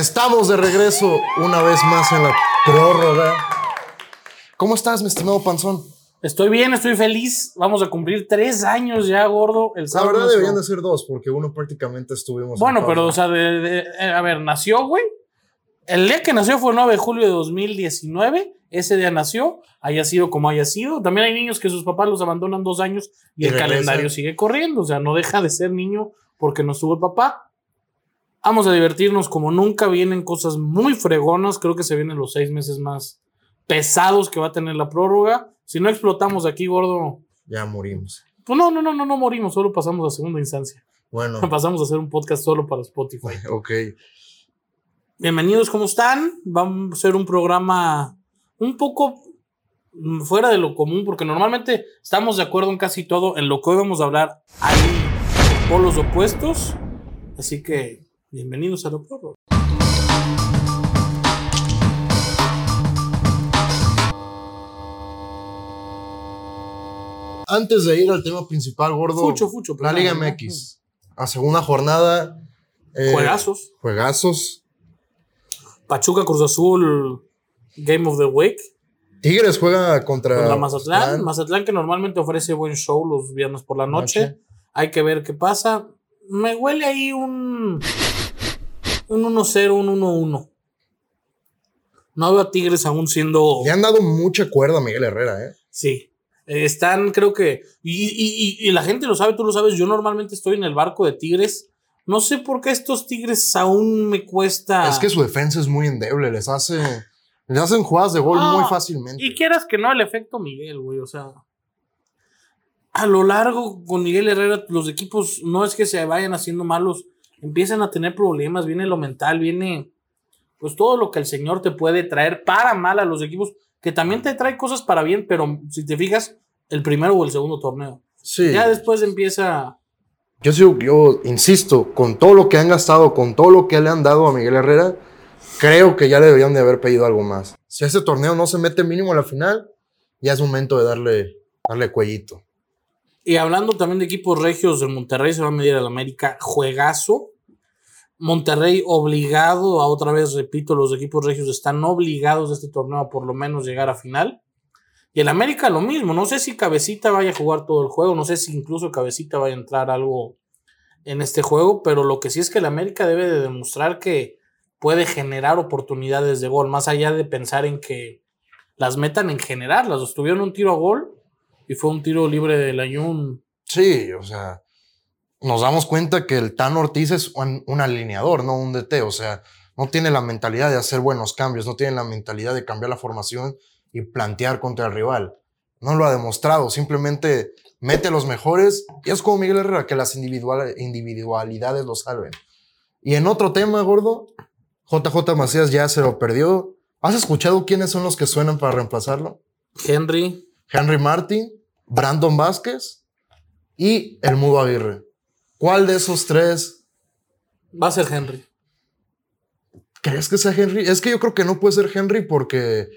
Estamos de regreso una vez más en la prórroga. ¿Cómo estás, mi estimado Panzón? Estoy bien, estoy feliz. Vamos a cumplir tres años ya, gordo. El La verdad deberían de ser dos, porque uno prácticamente estuvimos. en Bueno, pero, o sea, de- de- eh, a ver, nació, güey. El día que nació fue el 9 de julio de 2019. Ese día nació, haya sido como haya sido. También hay niños que sus papás los abandonan dos años y, Y el calendario sigue corriendo. O sea, no deja de ser niño porque no estuvo el papá. Vamos a divertirnos como nunca. Vienen cosas muy fregonas. Creo que se vienen los seis meses más pesados que va a tener la prórroga. Si no explotamos aquí, gordo, Ya morimos. pues no, no, no, no, no morimos. Solo pasamos a segunda instancia. Bueno, Pasamos a hacer un podcast solo para Spotify. ok. Bienvenidos, ¿cómo están? Vamos a hacer un programa un poco fuera de lo común, porque normalmente estamos de acuerdo en casi todo. En lo que hoy vamos a hablar hay polos opuestos. Así que, bienvenidos a lo porro. Antes de ir al tema principal, gordo. Fucho, fucho. La Liga MX. A segunda jornada. eh, Juegazos. Juegazos. Pachuca Cruz Azul, Game of the Week. Tigres juega contra. Contra Mazatlán. Mazatlán. Mazatlán que normalmente ofrece buen show los viernes por la noche. Noche. Hay que ver qué pasa. Me huele ahí un. Un 1-0, un 1-1. No veo a Tigres aún siendo. Le han dado mucha cuerda a Miguel Herrera, ¿eh? Sí. Eh, Están, creo que. Y, y- y- y la gente lo sabe, tú lo sabes. Yo normalmente estoy en el barco de Tigres. No sé por qué estos Tigres aún me cuesta. Es que su defensa es muy endeble. Les hace. Les hacen jugadas de gol muy fácilmente. Y quieras que no, el efecto Miguel, güey. O sea. A lo largo con Miguel Herrera, los equipos no es que se vayan haciendo malos, empiezan a tener problemas, viene lo mental, viene pues todo lo que el Señor te puede traer para mal a los equipos, que también te trae cosas para bien, pero si te fijas, el primero o el segundo torneo. Sí. Ya después empieza. Yo, sigo- yo insisto, con todo lo que han gastado, con todo lo que le han dado a Miguel Herrera, creo que ya le deberían de haber pedido algo más. Si ese torneo no se mete mínimo a la final, ya es momento de darle, darle cuellito. Y hablando también de equipos regios, el Monterrey se va a medir al América, juegazo. Monterrey obligado, a otra vez repito, los equipos regios están obligados de este torneo a por lo menos llegar a final. Y el América lo mismo, no sé si Cabecita vaya a jugar todo el juego, no sé si incluso Cabecita vaya a entrar algo en este juego, pero lo que sí es que el América debe de demostrar que puede generar oportunidades de gol, más allá de pensar en que las metan en generarlas. Tuvieron un tiro a gol y fue un tiro libre de Layún Sí, o sea, nos damos cuenta que el Tan Ortiz es un, un alineador, no un DT. O sea, no tiene la mentalidad de hacer buenos cambios, no tiene la mentalidad de cambiar la formación y plantear contra el rival. No lo ha demostrado, simplemente mete a los mejores y es como Miguel Herrera, que las individual- individualidades lo salven. Y en otro tema, gordo, JJ Macías ya se lo perdió. ¿Has escuchado quiénes son los que suenan para reemplazarlo? Henry. Henry Martin, Brandon Vázquez y el Mudo Aguirre. ¿Cuál de esos tres Va a ser Henry. crees que sea Henry? Es que yo creo que no puede ser Henry porque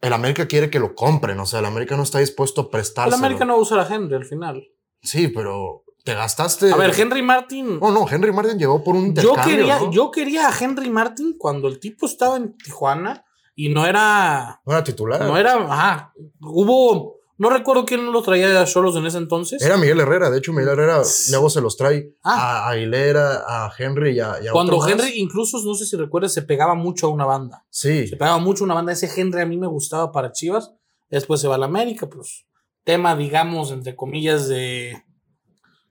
el América quiere que lo compren. O sea, el América no está dispuesto a El prestárselo. América no va a usar a Henry al final. Sí, pero te gastaste. A ver, Henry Martin. No, no, Henry Martin llegó por un yo, intercambio, quería, ¿no? yo quería a Henry Martin cuando el tipo estaba en Tijuana y no era. No era titular. No era. Ajá. Hubo. No recuerdo quién lo traía a Solos en ese entonces. Era Miguel Herrera. De hecho, Miguel Herrera luego se los trae Ah. a Aguilera, a Henry y a, y a cuando otro más. Henry, incluso, no sé si recuerdas, se pegaba mucho a una banda. Sí. Se pegaba mucho a una banda. Ese Henry a mí me gustaba para Chivas. Después se va a la América, pues. Tema, digamos, entre comillas, de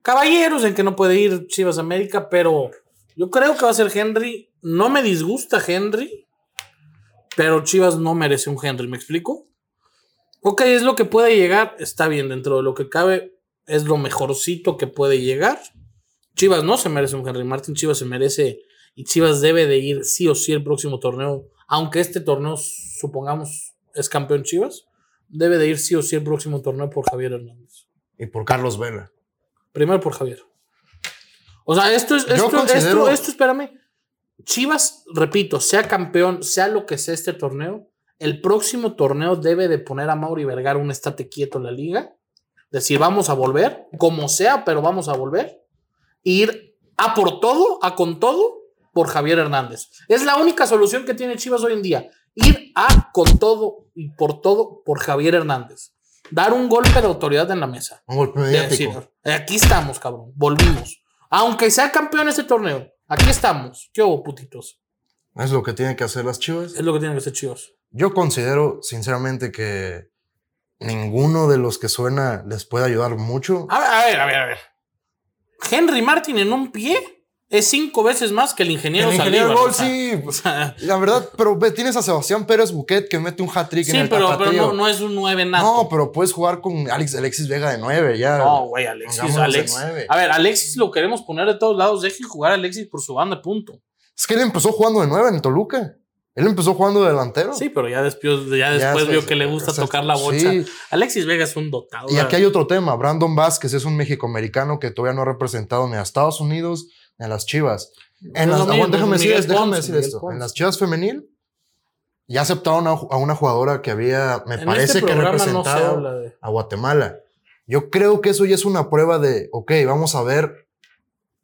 caballeros en que no puede ir Chivas a América, pero yo creo que va a ser Henry. No me disgusta Henry, pero Chivas no merece un Henry, ¿me explico? Ok, es lo que puede llegar, está bien, dentro de lo que cabe, es lo mejorcito que puede llegar. Chivas no se merece un Henry Martin, Chivas se merece y Chivas debe de ir sí o sí el próximo torneo, aunque este torneo, supongamos, es campeón Chivas, debe de ir sí o sí el próximo torneo por Javier Hernández. Y por Carlos Vela. Primero por Javier. O sea, esto es, esto, considero- esto, esto, espérame. Chivas, repito, sea campeón, sea lo que sea este torneo, el próximo torneo debe de poner a Mauri Vergara un estate quieto en la liga. Decir, vamos a volver, como sea, pero vamos a volver. Ir a por todo, a con todo, por Javier Hernández. Es la única solución que tiene Chivas hoy en día. Ir a con todo y por todo por Javier Hernández. Dar un golpe de autoridad en la mesa. Un golpe mediático. aquí estamos, cabrón. Volvimos. Aunque sea campeón este torneo, aquí estamos. ¿Qué hubo, putitos? Es lo que tienen que hacer las chivas. Es lo que tienen que ser chivos. Yo considero, sinceramente, que ninguno de los que suena les puede ayudar mucho. A ver, a ver, a ver, a ver. Henry Martin en un pie es cinco veces más que el ingeniero El ingeniero Saldívar, Gol, o sea, sí. o sea, La verdad, pero ve, tienes a Sebastián Pérez Buquet que mete un hat-trick en sí, el pero, pero tapatío. no, no es un 9 nato. No, pero puedes jugar con Alex, Alexis Vega de 9 ya. No, güey, Alexis. Alex, a ver, Alexis lo queremos poner de todos lados. Dejen jugar a Alexis por su banda, punto. Es que él empezó jugando de 9 en Toluca. Él empezó jugando de delantero. Sí, pero ya después, ya Ya después vio que le gusta tocar la bocha. sí. Alexis Vega es un dotado. Y aquí hay otro tema. Brandon Vázquez es un mexicoamericano que todavía no ha representado ni a Estados Unidos ni a las Chivas. En las, mismo, déjame decir, déjame Ponce, decir Miguel esto. Ponce. En las Chivas femenil ya aceptaron a, a una jugadora que había, me En parece este que no representado de. a Guatemala. Yo creo que eso ya es una prueba de, ok, vamos a ver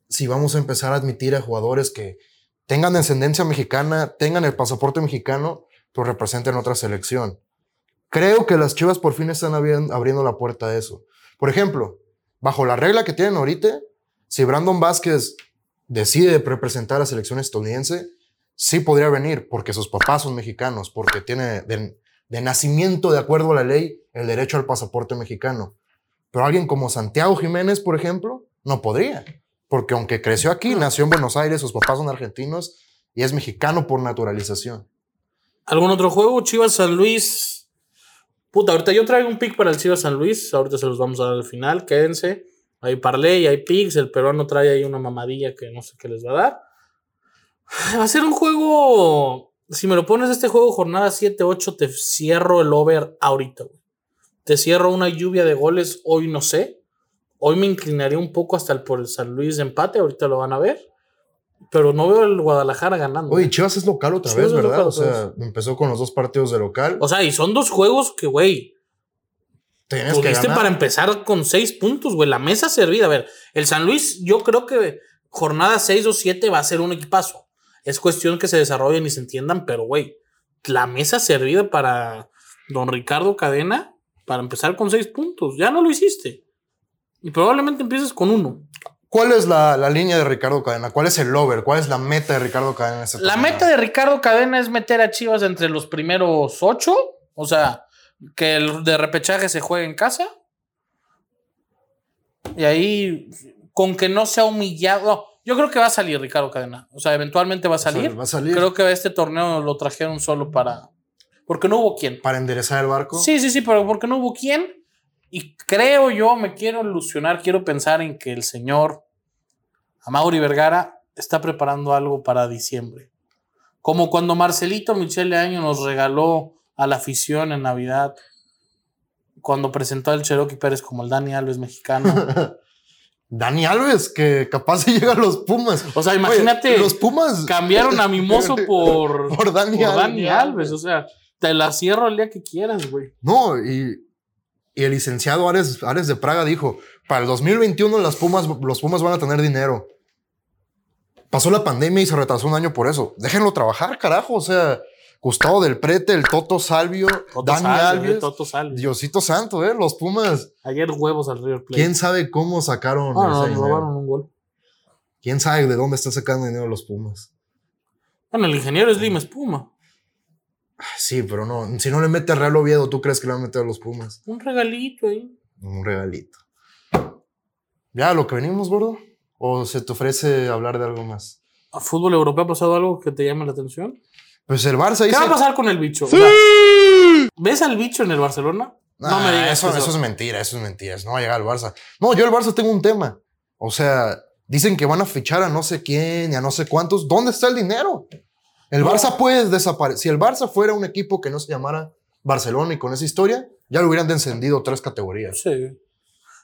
si vamos a empezar a admitir a jugadores que tengan descendencia mexicana, tengan el pasaporte mexicano, pero representen otra selección. Creo que las Chivas por fin están abri- abriendo la puerta a eso. Por ejemplo, bajo la regla que tienen ahorita, si Brandon Vázquez decide representar a la selección estadounidense, sí podría venir porque sus papás son mexicanos, porque tiene de, de nacimiento, de acuerdo a la ley, el derecho al pasaporte mexicano. Pero alguien como Santiago Jiménez, por ejemplo, no podría. Porque aunque creció aquí, nació en Buenos Aires, sus papás son argentinos y es mexicano por naturalización. ¿Algún otro juego? Chivas San Luis. Puta, ahorita yo traigo un pick para el Chivas San Luis. Ahorita se los vamos a dar al final. Quédense. Hay parlay, hay picks. El peruano trae ahí una mamadilla que no sé qué les va a dar. Va a ser un juego. Si me lo pones este juego, jornada 7-8, te cierro el over ahorita. güey. Te cierro una lluvia de goles. Hoy no sé. Hoy me inclinaría un poco hasta el por el San Luis de empate. Ahorita lo van a ver. Pero no veo el Guadalajara ganando. Oye, Chivas es local otra Chivas vez, ¿verdad? o sea, empezó con los dos partidos de local. O sea, y son dos juegos que, güey, Tienes que ganar. para empezar con seis puntos, güey. La mesa servida. A ver, el San Luis, yo creo que jornada 6 o 7 va a ser un equipazo. Es cuestión que se desarrollen y se entiendan, pero, güey, la mesa servida para don Ricardo Cadena para empezar con seis puntos. Ya no lo hiciste. Y probablemente empieces con uno. ¿Cuál es la, la línea de Ricardo Cadena? ¿Cuál es el over? ¿Cuál es la meta de Ricardo Cadena en este La torneo? meta de Ricardo Cadena es meter a Chivas entre los primeros ocho. O sea, que el de repechaje se juegue en casa. Y ahí, con que no sea humillado. no, yo creo que va a salir Ricardo Cadena. O sea, eventualmente va a salir. Va a salir Creo que este torneo lo trajeron solo para. Porque no hubo quien. para enderezar el barco. Sí, sí, sí, pero porque no hubo quien. Y creo yo, me quiero ilusionar, quiero pensar en que el señor Amaury Vergara está preparando algo para diciembre. Como cuando Marcelito Michele Año nos regaló a la afición en Navidad, cuando presentó al Cherokee Pérez como el Dani Alves mexicano. Dani Alves, que capaz se llega a los Pumas. O sea, Oye, imagínate, los Pumas. cambiaron a Mimoso por, por Dani por Alves. Dani Alves. O sea, te la cierro el día que quieras, güey. No, y, y el licenciado Ares, Ares de Praga dijo: para el 2021 las Pumas, los Pumas van a tener dinero. Pasó la pandemia y se retrasó un año por eso. Déjenlo trabajar, carajo. O sea, Gustavo del Prete, el Toto Salvio, Toto Dani Salve, Alves. Toto Salve. Diosito Santo, ¿eh? Los Pumas. Ayer huevos al River Plate. ¿Quién sabe cómo sacaron Ah, no, robaron un gol. ¿Quién sabe de dónde está sacando dinero los Pumas? Bueno, el ingeniero es Lima Espuma. Sí, pero no. Si no le mete a Real Oviedo, ¿tú crees que le va a meter a los Pumas? Un regalito ahí. Un regalito. ¿Ya lo que venimos, gordo? ¿O se te ofrece hablar de algo más? ¿A fútbol europeo ha pasado algo que te llame la atención? Pues el Barça ¿Qué dice. va a pasar con el bicho? O sea, ¿Ves al bicho en el Barcelona? no me digas eso, eso. eso es mentira, eso es mentira. No va a llegar al Barça. No, yo al Barça tengo un tema. O sea, dicen que van a fichar a no sé quién y a no sé cuántos. ¿Dónde está el dinero? El. Barça puede desaparecer. Si el Barça fuera un equipo que no se llamara Barcelona y con esa historia, ya lo hubieran descendido tres categorías. Sí.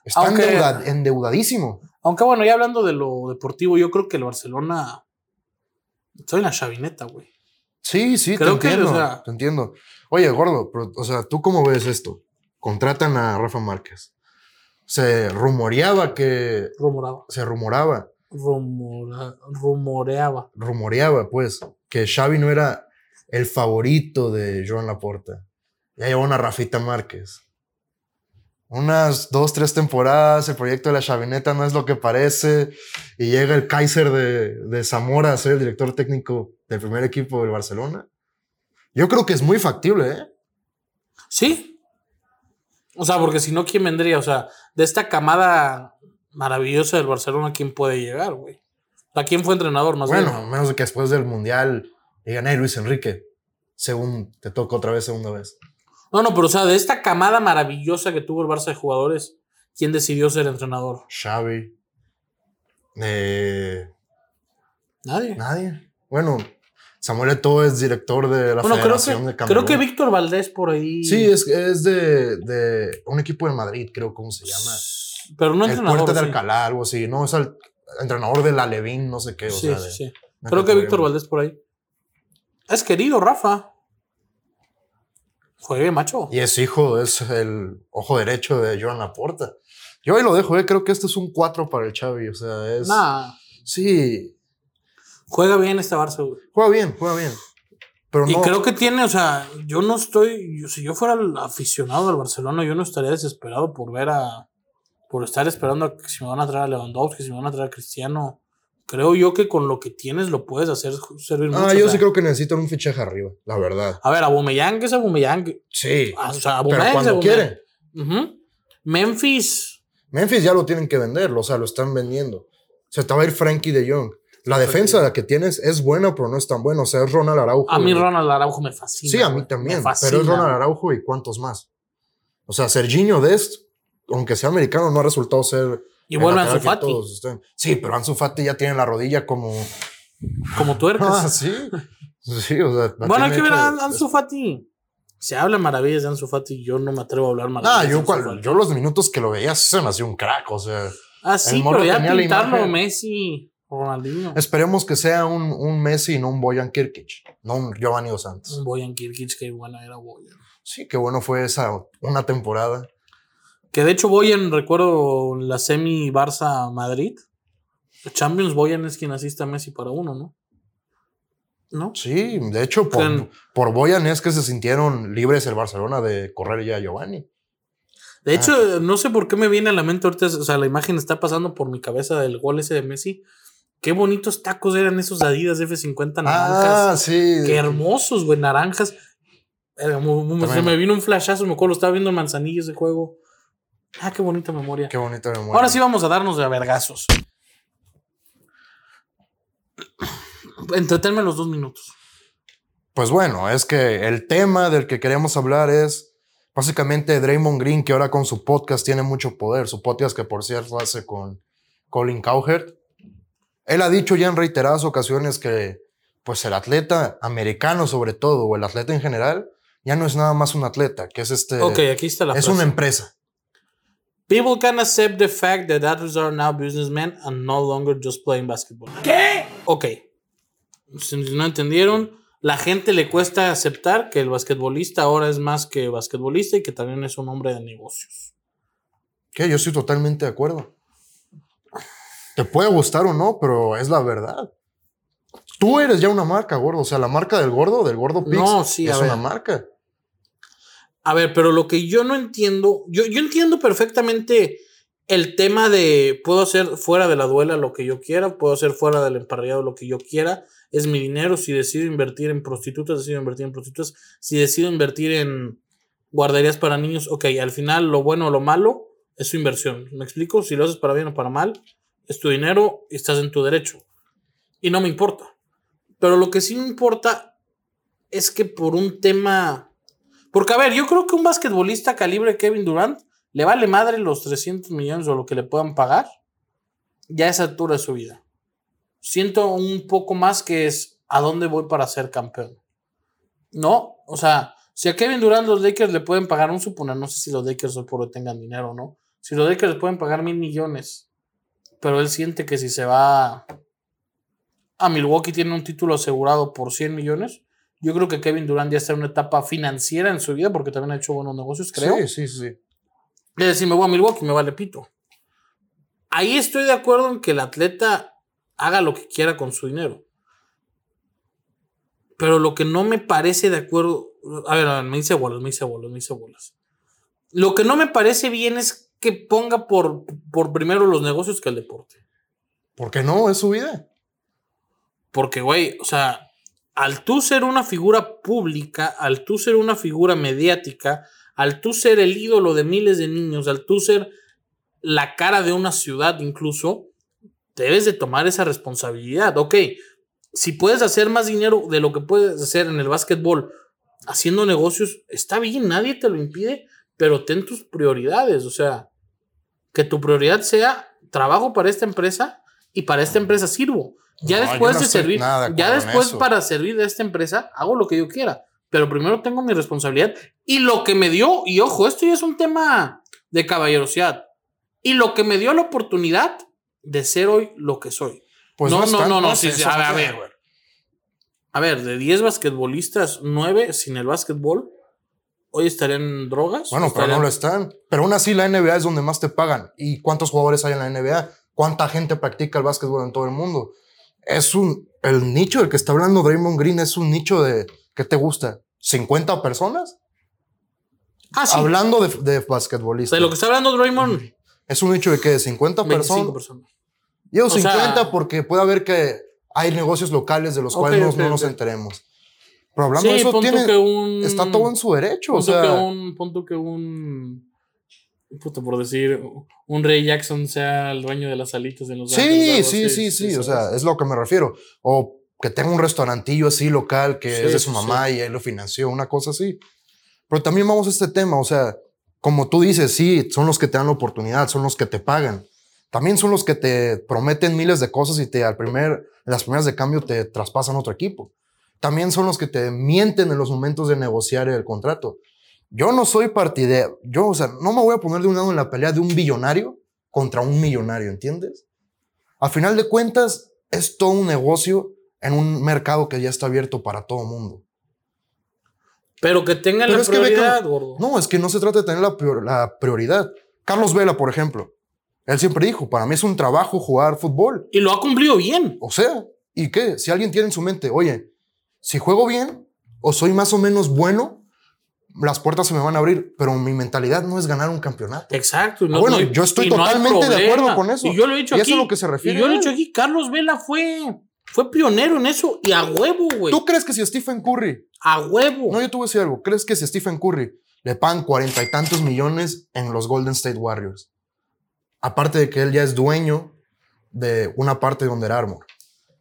Está Aunque- endeudadísimo. Aunque bueno, ya hablando de lo deportivo, yo creo que el Barcelona. Estoy en la chavineta, güey. Sí, sí, Creo te que, entiendo. o sea- te entiendo. Oye, gordo, pero, o sea, ¿tú cómo ves esto? Contratan a Rafa Márquez. Se rumoreaba que. Rumorado. Se rumoraba rumora- rumoreaba. rumoreaba, pues, que Xavi no era el favorito de Joan Laporta. Ya llevó una Rafita Márquez. Unas dos, tres temporadas, el proyecto de la Chavineta no es lo que parece, y llega el Kaiser de, de Zamora a ser el director técnico del primer equipo del Barcelona. Yo creo que es muy factible, ¿eh? Sí. O sea, porque si no, ¿quién vendría? O sea, de esta camada maravillosa del Barcelona, ¿quién puede llegar, güey? ¿A quién fue entrenador más Bueno, bien? menos de que después del Mundial digan, hey, Luis Enrique, según te toca otra vez, segunda vez. No, no, pero o sea, de esta camada maravillosa que tuvo el Barça de jugadores, ¿quién decidió ser entrenador? Xavi. Eh, Nadie. Nadie. Bueno, Samuel Eto'o es director de la bueno, creo Federación de que, Camerún. creo que Víctor Valdés por ahí. Sí, es, es de, de un equipo de Madrid, creo, ¿cómo se llama? Pero no el entrenador. Puerta de sí. Alcalá, algo así. No, es el entrenador de la Levin, no sé qué. O Sí, sea, sí, de- sí. una Creo que Víctor. Valdés por ahí. Es querido, Rafa. Juegue, macho. Y es hijo, es el ojo derecho de Joan Laporta. Yo ahí lo dejo, eh, creo que este es un 4 para el Xavi. O sea, es. Nah, Sí, juega bien este Barça, güey. juega bien, juega bien. Pero Y no. creo que tiene, o sea, yo no estoy, yo- si yo fuera el aficionado del Barcelona, yo no estaría desesperado por ver a, por estar esperando a que si me van a traer a Lewandowski, si me van a traer a Cristiano. Creo yo que con lo que tienes lo puedes hacer servir mucho. Ah, o yo sea, sí creo que necesitan un fichaje arriba, la verdad. A ver, Aubameyang es Aubameyang. Sí. Ah, O sea, pero cuando quieren. Memphis. Memphis ya lo tienen que vender, o sea, lo están vendiendo. Se te va a ir Frankie de Jong. La defensa que tienes es buena, pero no es tan buena. O sea, es Ronald Araujo. A mí Ronald Araujo me fascina. Sí, a mí también. Pero es Ronald. Araujo y cuántos más. O sea, Serginho Dest, aunque sea americano, no ha resultado ser. Y el vuelve Ansu Fati. Sí, pero Ansu Fati ya tiene la rodilla como. como tuercas. Ah, sí. Sí, o sea. bueno, hay que ver a Ansu Fati. Se habla maravillas de Ansu Fati, yo no me atrevo a hablar Ah, maravillas. de yo, cual- yo los minutos que lo veía se me hacía un crack, o sea. Ah, sí, pero ya pintarlo. Messi, Ronaldinho. Esperemos que sea un, un Messi y no un Boyan Kirkic, no un Giovanni Dos Santos. Un Boyan Kirkic, que buena era Boyan. Sí, qué bueno fue esa una temporada. Que de hecho Boyan, recuerdo la semi Barça-Madrid. Champions Boyan es quien asiste a Messi para uno, ¿no? ¿No? Sí, de hecho, por, Can- por Boyan es que se sintieron libres el Barcelona de correr ya a Giovanni. De hecho, no sé por qué me viene a la mente ahorita, o sea, la imagen está pasando por mi cabeza del gol ese de Messi. Qué bonitos tacos eran esos Adidas F50 naranjas. Ah, sí. Qué hermosos, güey, naranjas. Se me vino un flashazo, me acuerdo, lo estaba viendo en Manzanillo ese juego. Ah, qué bonita memoria. Qué bonita memoria. Ahora sí vamos a darnos de vergazos. Entretenme los dos minutos. Pues bueno, es que el tema del que queremos hablar es básicamente Draymond Green, que ahora con su podcast tiene mucho poder. Su podcast que por cierto hace con Colin Cowherd. Él ha dicho ya en reiteradas ocasiones que pues el atleta americano sobre todo, o el atleta en general, ya no es nada más un atleta, que es este... Ok, aquí está la es frase. una empresa. People can accept the fact that athletes are now businessmen and no longer just playing basketball. ¿Qué? Ok. Si no entendieron, la gente le cuesta aceptar que el basquetbolista ahora es más que basquetbolista y que también es un hombre de negocios. Que yo estoy totalmente de acuerdo. Te puede gustar o no, pero es la verdad. Tú eres ya una marca, gordo. O sea, la marca del gordo, del gordo Pix, No, sí, es una marca. A ver, pero lo que yo no entiendo, yo, yo entiendo perfectamente el tema de puedo hacer fuera de la duela lo que yo quiera, puedo hacer fuera del emparrillado lo que yo quiera, es mi dinero, si decido invertir en prostitutas, decido invertir en prostitutas, si decido invertir en guarderías para niños, ok, al final lo bueno o lo malo es su inversión, ¿me explico? Si lo haces para bien o para mal, es tu dinero y estás en tu derecho. Y no me importa. Pero lo que sí me importa es que por un tema... Porque, a ver, yo creo que un basquetbolista calibre Kevin Durant le vale madre los 300 millones o lo que le puedan pagar ya a esa altura de su vida. Siento un poco más que es a dónde voy para ser campeón. No, o sea, si a Kevin Durant los Lakers le pueden pagar, un suponer, no sé si los Lakers hoy por hoy tengan dinero o no. Si los Lakers le pueden pagar mil millones, pero él siente que si se va a Milwaukee tiene un título asegurado por 100 millones, yo creo que Kevin Durant ya está en una etapa financiera en su vida porque también ha hecho buenos negocios, creo. Sí, sí, sí. Es decir, me voy a Milwaukee, me vale pito. Ahí estoy de acuerdo en que el atleta haga lo que quiera con su dinero. Pero lo que no me parece de acuerdo. A ver, a ver, me hice bolas, me hice bolas, me hice bolas. Lo que no me parece bien es que ponga por, por primero los negocios que el deporte. ¿Por qué no? Es su vida. Porque, güey, o sea, al tú ser una figura pública, al tú ser una figura mediática, al tú ser el ídolo de miles de niños, al tú ser la cara de una ciudad incluso, debes de tomar esa responsabilidad. Ok, si puedes hacer más dinero de lo que puedes hacer en el básquetbol haciendo negocios, está bien, nadie te lo impide, pero ten tus prioridades, o sea, que tu prioridad sea trabajo para esta empresa y para esta empresa sirvo. Ya No, después no de servir, ya después eso. para servir de esta empresa, hago lo que yo quiera. Pero primero tengo mi responsabilidad y lo que me dio, y ojo, esto ya es un tema de caballerosidad, y lo que me dio la oportunidad de ser hoy lo que soy. Pues no, no, no, no, sí, sí, a ver, a ver. A ver, de 10 basquetbolistas, 9 sin el básquetbol, hoy estarían en drogas. Bueno, pero no lo están. Pero aún así la NBA es donde más te pagan. ¿Y cuántos jugadores hay en la NBA? ¿Cuánta gente practica el básquetbol en todo el mundo? Es un... El nicho del que está hablando Draymond Green es un nicho de... ¿Qué te gusta? ¿50 personas? Ah, sí. Hablando de, de basquetbolistas. de lo que está hablando Draymond, Es un nicho de que 50 25 personas. personas. Digo O sea- 50 porque puede haber que hay negocios locales de los cuales no- nos enteremos. Pero hablando Sí, de eso, tiene, un. está todo en su derecho. O sea, que un. Punto que un. Puta, por decir, un Ray Jackson sea el dueño de las alitas en los Sí, sí, así, sí, sí, o sea, es lo que me refiero. O que tenga un restaurantillo así local que Sí, es de su sí, mamá y él lo financió, una cosa así. Pero también vamos a este tema, o sea, como tú dices, sí, son los que te dan la oportunidad, son los que te pagan. También son los que te prometen miles de cosas y te al primer, las primeras de cambio te traspasan otro equipo. También son los que te mienten en los momentos de negociar el contrato. Yo no soy partidario, yo, o sea, no me voy a poner de un lado en la pelea de un billonario contra un millonario, ¿entiendes? Al final de cuentas, es todo un negocio en un mercado que ya está abierto para todo mundo. Pero que tengan Pero la prioridad, que- gordo. No, es que no se trata de tener la, prior- la prioridad. Carlos Vela, por ejemplo, él siempre dijo, para mí es un trabajo jugar fútbol. Y lo ha cumplido bien. O sea, ¿y qué? Si alguien tiene en su mente, oye, si juego bien o soy más o menos bueno, las puertas se me van a abrir, pero mi mentalidad no es ganar un campeonato. Exacto. Ah, bueno, no yo estoy no totalmente de acuerdo con eso. Y yo lo he dicho Y aquí. eso es lo que se refiere Y yo lo he dicho aquí. Carlos Vela fue, fue pionero en eso. Y a huevo, güey. ¿Tú crees que si Stephen Curry A huevo. No, yo te voy a decir algo. ¿Crees que si Stephen Curry le pagan cuarenta y tantos millones en los Golden State Warriors? Aparte de que él ya es dueño de una parte de Under Armour.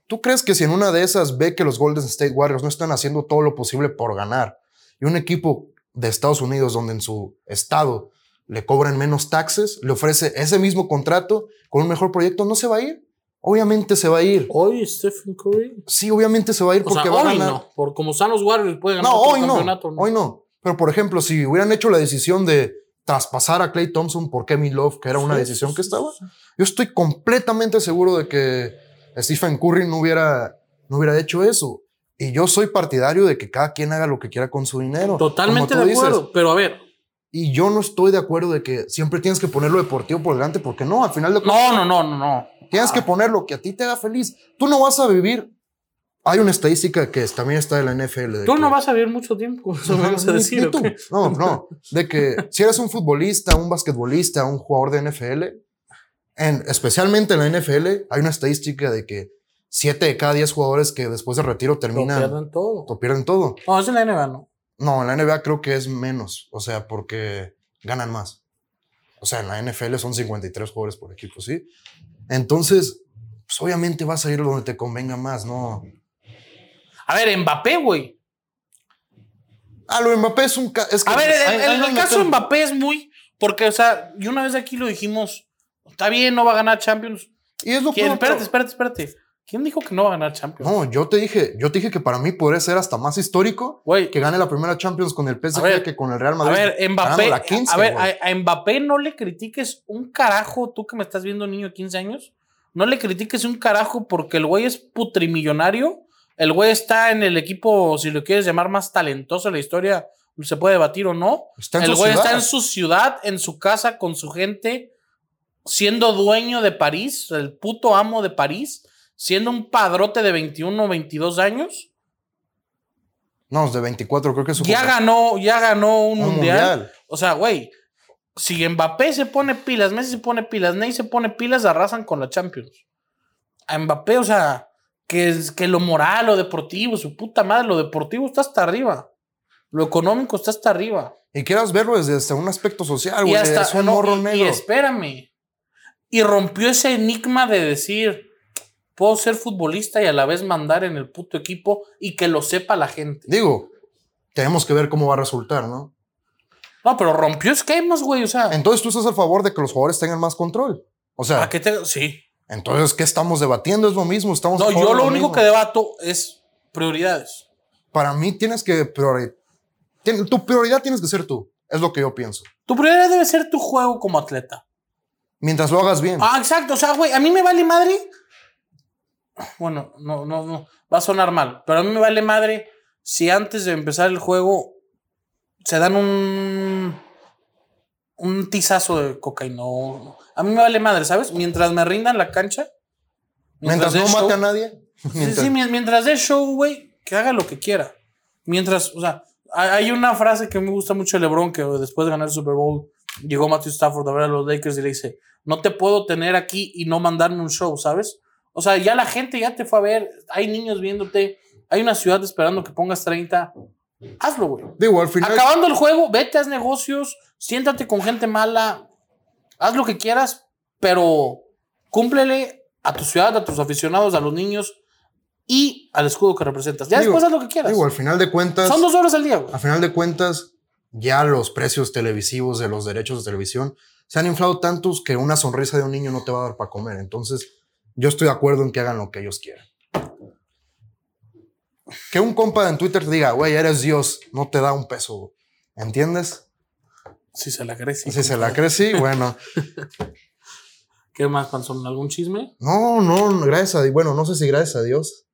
¿Tú crees que si en una de esas ve que los Golden State Warriors no están haciendo todo lo posible por ganar y un equipo de Estados Unidos donde en su estado le cobran menos taxes, le ofrece ese mismo contrato con un mejor proyecto, no se va a ir? Obviamente se va a ir. Hoy Stephen Curry. Sí, obviamente se va a ir O porque sea, va a hoy ganar. no. Por como están los Warriors, puede ganar No, hoy no, campeonato. hoy no. Pero por ejemplo, si hubieran hecho la decisión de traspasar a Clay Thompson por Kevin Love, que era una Sí, decisión sí, que estaba, sí. yo estoy completamente seguro de que Stephen Curry no hubiera, no hubiera hecho eso. Y yo soy partidario de que cada quien haga lo que quiera con su dinero. Totalmente de acuerdo. Pero a ver. Y yo no estoy de acuerdo de que siempre tienes que poner lo deportivo por delante, porque no, al final de No, no, no, no, no. Tienes que poner lo que a ti te haga feliz. Tú no vas a vivir. Hay una estadística que también está de la NFL. de Tú que- no vas a vivir mucho tiempo. Eso me vas a decir. ni ¿o tú. No, no. De que si eres un futbolista, un basquetbolista, un jugador de NFL, en, especialmente en la NFL, hay una estadística de que 7 de cada 10 jugadores que después de retiro Lo terminan pierden todo. o pierden todo. No, es en la NBA, ¿no? No, en la NBA creo que es menos. O sea, porque ganan más. O sea, en la NFL son 53 jugadores por equipo, ¿sí? Entonces, pues obviamente vas a ir donde te convenga más, ¿no? A ver, Mbappé, güey. Ah, lo de Mbappé es un... Es que A ver, el, caso de. Mbappé es muy. Porque, o sea, y una vez aquí lo dijimos. Está bien, no va a ganar Champions. Y es lo que... Espérate, espérate, espérate. ¿Quién dijo que no va a ganar Champions? No, yo te dije, yo te dije que para mí podría ser hasta más histórico que gane la primera Champions con el PSG A ver, que con el Real a Madrid. ver, Mbappé. la 15, a ver, a, a Mbappé no le critiques un carajo, tú que me estás viendo niño de 15 años. No le critiques un carajo porque el güey es putrimillonario. El güey está en el equipo, si lo quieres llamar más talentoso de la historia, se puede debatir o no. Está el güey está en su ciudad, en su casa, con su gente, siendo dueño de París, el puto amo de París, siendo un padrote de 21 o 22 años, No, de 24 creo que es su ya ganó, ya ganó un, un mundial. mundial. O sea, güey, si Mbappé se pone pilas, Messi se pone pilas, Ney se pone pilas, arrasan con la Champions. A Mbappé, o sea, que, es- que lo moral, lo deportivo, su puta madre, lo deportivo está hasta arriba. Lo económico está hasta arriba. Y quieras verlo desde hasta un aspecto social, y güey. hasta Es un no, morro y- y negro. espérame. Y rompió ese enigma de decir, puedo ser futbolista y a la vez mandar en el puto equipo y que lo sepa la gente. Digo, tenemos que ver cómo va a resultar, ¿no? No, pero rompió esquemas, güey. O sea, Entonces tú estás a favor de que los jugadores tengan más control. O sea, ¿a qué te.? Sí. entonces, ¿qué estamos debatiendo? Es lo mismo. Estamos No, yo de lo único mismo. que debato es prioridades. Para mí tienes que priori- tien- tu prioridad tienes que ser tú. Es lo que yo pienso. Tu prioridad debe ser tu juego como atleta. Mientras lo hagas bien. Ah, exacto. O sea, güey, a mí me vale madre. Bueno, no, no, no. Va a sonar mal. Pero a mí me vale madre si antes de empezar el juego se dan un. Un tizazo de cocaína. A mí me vale madre, ¿sabes? Mientras me rindan la cancha. mientras no mate a nadie. Sí, mientras- sí, mien- mientras dé show, güey, que haga lo que quiera. Mientras, o sea, hay hay una frase que me gusta mucho de LeBron, que después de ganar el Super Bowl, llegó Matthew Stafford a ver a los Lakers y le dice, no te puedo tener aquí y no mandarme un show, ¿sabes? O sea, ya la gente ya te fue a ver, hay niños viéndote, hay una ciudad esperando que pongas 30. Hazlo, güey. Digo, al final. Acabando el juego, vete a negocios, siéntate con gente mala, haz lo que quieras, pero cúmplele a tu ciudad, a tus aficionados, a los niños y al escudo que representas. Ya Digo, después haz lo que quieras. Digo, al final de cuentas. Son dos horas al día, güey. A final de cuentas, ya los precios televisivos de los derechos de televisión se han inflado tantos que una sonrisa de un niño no te va a dar para comer. Entonces, yo estoy de acuerdo en que hagan lo que ellos quieran. Que un compa en Twitter te diga, güey, eres Dios, no te da un peso. güey. ¿Entiendes? Si se la crees. sí, si se la sí, bueno. ¿Qué más, Panzón? ¿Algún chisme? No, no, gracias a Dios. Bueno, no sé si gracias a Dios.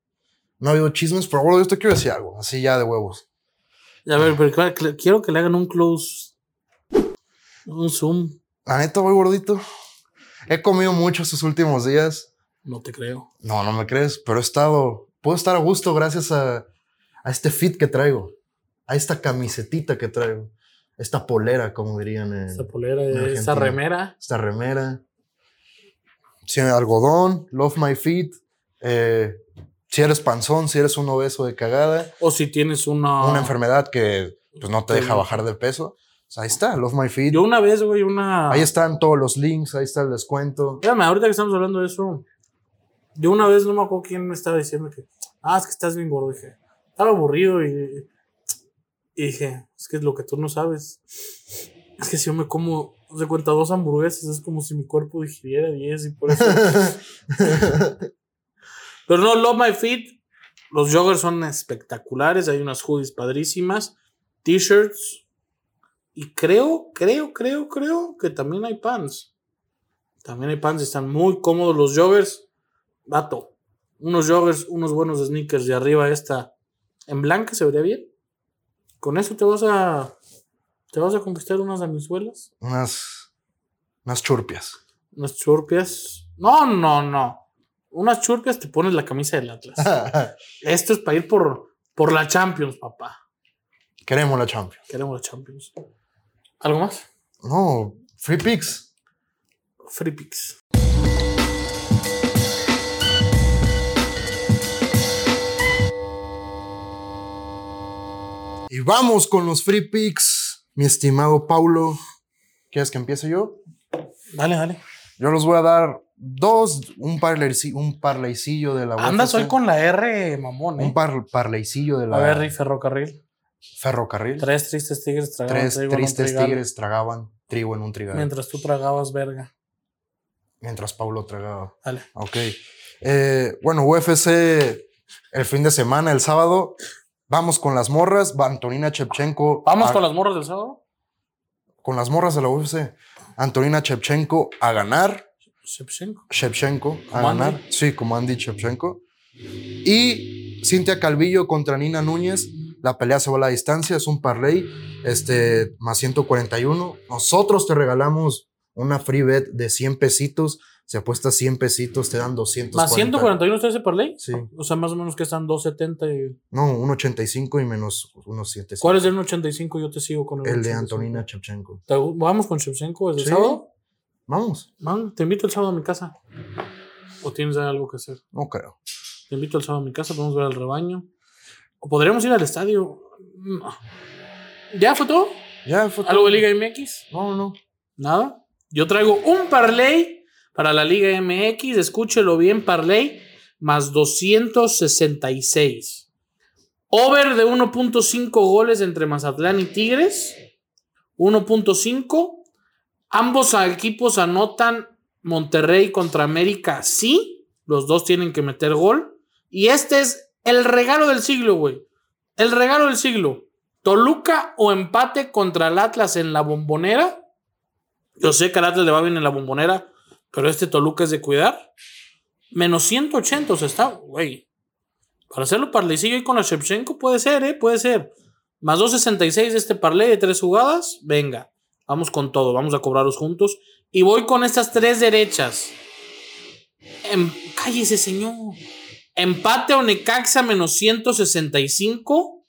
No ha habido chismes, pero bueno, yo te quiero decir algo, así ya de huevos. A ver, pero quiero que le hagan un close. Un zoom. La neta, voy gordito. He comido mucho estos últimos días. No te creo. No, no me crees, pero he estado, puedo estar a gusto gracias a, a este fit que traigo, a esta camisetita que traigo, esta polera, como dirían, en, Esta polera, en esta remera. esta remera. Sí, algodón, love my feet. eh, si eres panzón, si eres un obeso de cagada, O si tienes una. una enfermedad que pues, no te deja bajar de peso, pues, ahí está, love my feet. Yo una vez, güey, una. Ahí están todos los links, ahí está el descuento. Espérame, ahorita que estamos hablando de eso, yo una vez no me acuerdo quién me estaba diciendo que, ah, es que estás bien gordo. Dije, estaba aburrido y, y dije, es que es lo que tú no sabes. Es que si yo me como, de cuenta, dos hamburguesas, es como si mi cuerpo digiriera 10 y por eso. Pero no, Love My Feet, los joggers son espectaculares, hay unas hoodies padrísimas, t-shirts y creo, creo, creo, creo que también hay pants. También hay pants y están muy cómodos los joggers. Dato, unos joggers, unos buenos sneakers de arriba esta en blanca se vería bien. Con eso te vas a te vas a conquistar unas amizuelas, unas, unas churpias. unas churpias. No, no, no. Unas churpias te pones la camisa del Atlas. Esto es para ir por, por la Champions, papá. Queremos la Champions. Queremos la Champions. ¿Algo más? No, free picks. Free picks. Y vamos con los free picks, mi estimado Paulo. ¿Quieres que empiece yo? Dale, dale. Yo los voy a dar dos, un, parleyci- un parleycillo de la Andas UFC, hoy con la R, mamón, Un ¿eh? par, parleycillo de la A ver, y ferrocarril. ferrocarril. Tres tristes tigres tragaban Tres trigo en un tristes tigres tragaban trigo en un trigal. Mientras, Mientras tú tragabas verga. Paulo tragaba. Dale. Ok. Eh, bueno, UFC el fin de semana, el sábado. Vamos con las morras. Antonina Shevchenko. ¿Vamos a- con las morras del sábado? con las morras de la UFC. Antonina Shevchenko a ganar. Shevchenko. Shevchenko a Andy. ganar. Sí, como Andy Shevchenko. Y Cintia Calvillo contra Nina Núñez. La pelea se va a la distancia, es un parlay, este, más 141. Nosotros te regalamos una free bet de 100 pesitos Si apuestas 100 pesitos, te dan 200. ¿Más 141 está ese parlay? Sí. O sea, más o menos que están 270 y... No, 1.85 y menos unos 7. ¿Cuál es el 1.85? Yo te sigo con el El de 1.85. Antonina Chevchenko. ¿Te- ¿Vamos con Shevchenko desde el Sí. sábado? Vamos. Man, te invito el sábado a mi casa. ¿O tienes algo que hacer? No creo. Te invito el sábado a mi casa, podemos ver al rebaño. O podríamos ir al estadio. No. ¿Ya fue todo? Ya fue. ¿Algo de Liga MX? No, no. Nada. Yo traigo un parlay para la Liga MX. Escúchelo bien, parlay más 266. Over de 1.5 goles entre Mazatlán y Tigres. 1.5. Ambos equipos anotan Monterrey contra América. Sí, los dos tienen que meter gol. Y este es el regalo del siglo, güey. El regalo del siglo. Toluca o empate contra el Atlas en la bombonera. Yo sé que al Atlas le va bien en la bombonera, pero este Toluca es de cuidar. Menos 180, o está, güey. Para hacerlo parleycillo ahí con la Shevchenko puede ser, ¿eh? Puede ser. Más 2.66 de este parlay de tres jugadas. Venga, vamos con todo, vamos a cobrarlos juntos. Y voy con estas tres derechas. Em- cállese, señor. Empate o Necaxa menos 165.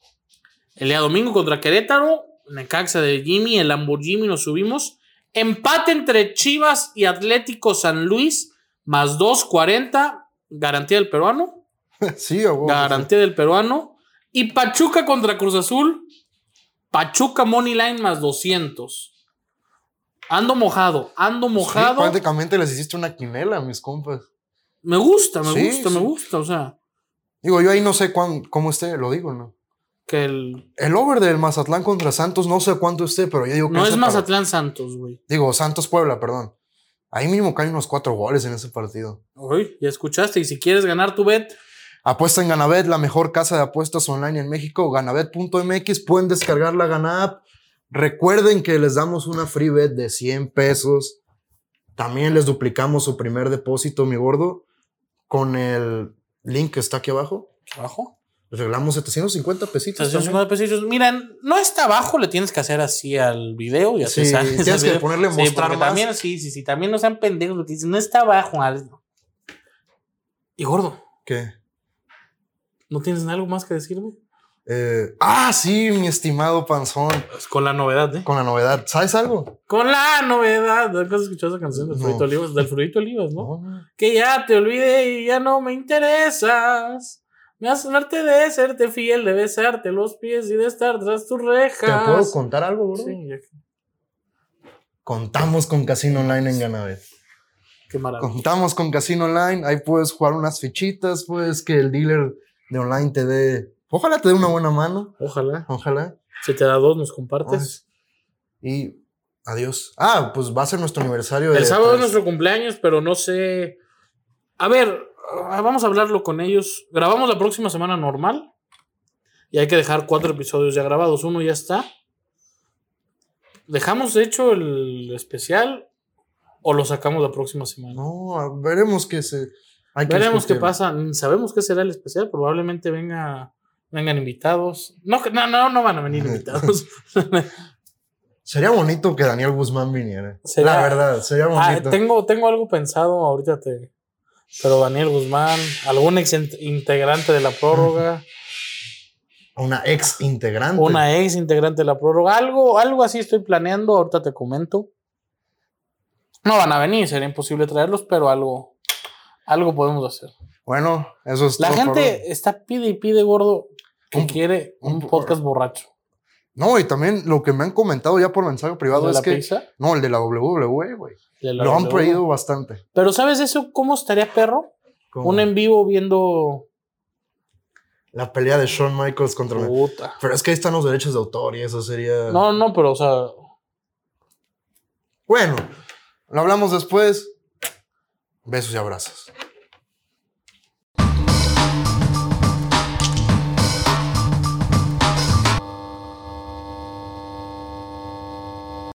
El día domingo contra Querétaro. Necaxa de Jimmy, el Lamborghini nos subimos. Empate entre Chivas y Atlético San Luis, más 2.40. Garantía del peruano. sí, a huevo. Garantía del peruano. Y Pachuca contra Cruz Azul. Pachuca Money Line más 200. Ando mojado, ando Sí, mojado. prácticamente les hiciste una quinela a mis compas. me gusta, me Sí, gusta, sí. me gusta. O sea, Digo, yo ahí no sé cuán, cómo esté, lo digo, ¿no? Que el. El over del Mazatlán contra Santos, no sé cuánto esté, pero yo digo que No es par- Mazatlán Santos, güey. Digo, Santos Puebla, perdón. Ahí mismo caen unos cuatro goles en ese partido. Uy, ya escuchaste. Y si quieres ganar tu bet, Apuesta en Ganabet, la mejor casa de apuestas online en México, ganabet.mx. Pueden descargar la Gana app. Recuerden que les damos una free bet de 100 pesos. También les duplicamos su primer depósito, mi gordo, con el link que está aquí abajo. abajo. Les regalamos 750 pesitos. también. 350 pesitos. Miren, no está abajo, le tienes que hacer así al video. Ya Sí, te sale tienes que video. ponerle Sí, mostrar porque más. También, sí, sí, sí. También no sean pendejos lo que dicen. No está abajo. al- Y gordo, ¿Qué? ¿no tienes algo más que decirme? Eh, ah, sí, mi estimado Panzón, Pues con la novedad, ¿eh? con la novedad. ¿Sabes algo? Con la novedad. ¿No has escuchado esa canción del No. Frudito Olivas? Del Frudito Olivas, ¿no? No. Que ya te olvidé y ya no me interesas. Me haces verte de serte fiel, de besarte los pies y de estar tras tus ¿Te rejas. puedo contar algo, bro? Sí, Contamos con Casino Online en Ganabet. qué maravilla. Contamos con Casino Online. Ahí puedes jugar unas fichitas, puedes que el dealer de online te dé. Ojalá te dé una buena mano. Ojalá. Ojalá. Si te da dos, nos compartes. Y adiós. Ah, pues va a ser nuestro aniversario. de El sábado es nuestro cumpleaños, pero no sé. A ver, vamos a hablarlo con ellos. Grabamos la próxima semana normal. Y hay que dejar cuatro episodios ya grabados. Uno ya está. ¿Dejamos hecho el especial o lo sacamos la próxima semana? No, veremos qué se. hay que Veremos qué pasa. Sabemos qué será el especial. Probablemente venga, vengan invitados. No, no, no, no van a venir invitados. Sería bonito que Daniel Guzmán viniera. Sería- La verdad, sería Ah, bonito. tengo, tengo algo pensado, ahorita te. Pero Daniel Guzmán, algún ex int- integrante de la prórroga, Una ex integrante. una ex integrante de la prórroga, algo, algo así estoy planeando, ahorita te comento. No van a venir, sería imposible traerlos, pero algo, algo podemos hacer. Bueno, eso es La todo por hoy. gente está pide y pide, gordo, que Un- quiere un, un- podcast borracho. No, y también lo que me han comentado ya por mensaje privado ¿De es la que. pizza? No, el de la WWE, güey. Lo han pedido bastante. Pero ¿sabes eso? ¿Cómo estaría perro? Un en vivo viendo. La pelea de Shawn Michaels contra. Puta. Pero es que ahí están los derechos de autor y eso sería. No, no, pero o sea, Bueno, lo hablamos después. Besos y abrazos.